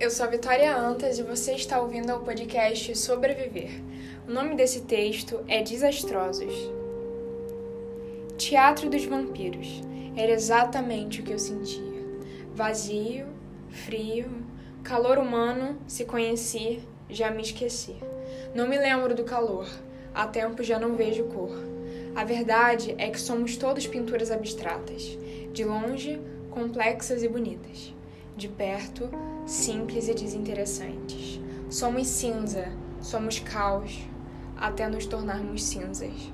eu sou a Vitória Antas e você está ouvindo o podcast Sobreviver. O nome desse texto é Desastrosos. Teatro dos Vampiros. Era exatamente o que eu sentia. Vazio, frio, calor humano, se conheci, já me esqueci. Não me lembro do calor, há tempo já não vejo cor. A verdade é que somos todos pinturas abstratas, de longe, complexas e bonitas, de perto, simples e desinteressantes. Somos cinza, somos caos, até nos tornarmos cinzas.